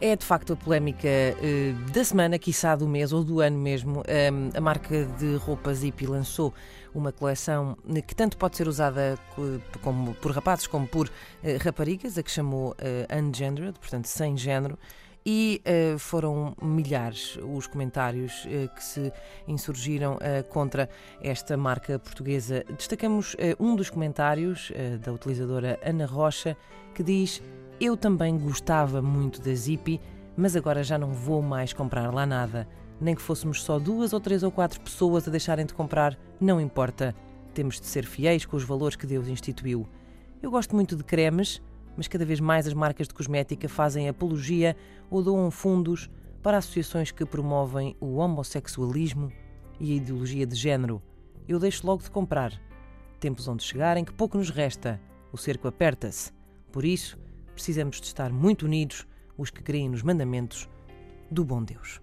é de facto a polémica uh, da semana, quiçá do mês ou do ano mesmo. Um, a marca de roupas Zippy lançou uma coleção que tanto pode ser usada como por rapazes como por uh, raparigas, a que chamou uh, Ungendered, portanto sem género. E uh, foram milhares os comentários uh, que se insurgiram uh, contra esta marca portuguesa. Destacamos um dos comentários da utilizadora Ana Rocha, que diz: Eu também gostava muito da Zippy, mas agora já não vou mais comprar lá nada. Nem que fôssemos só duas ou três ou quatro pessoas a deixarem de comprar, não importa. Temos de ser fiéis com os valores que Deus instituiu. Eu gosto muito de cremes mas cada vez mais as marcas de cosmética fazem apologia ou doam fundos para associações que promovem o homossexualismo e a ideologia de género. Eu deixo logo de comprar. Tempos onde chegarem que pouco nos resta. O cerco aperta-se. Por isso, precisamos de estar muito unidos, os que creem nos mandamentos do bom Deus.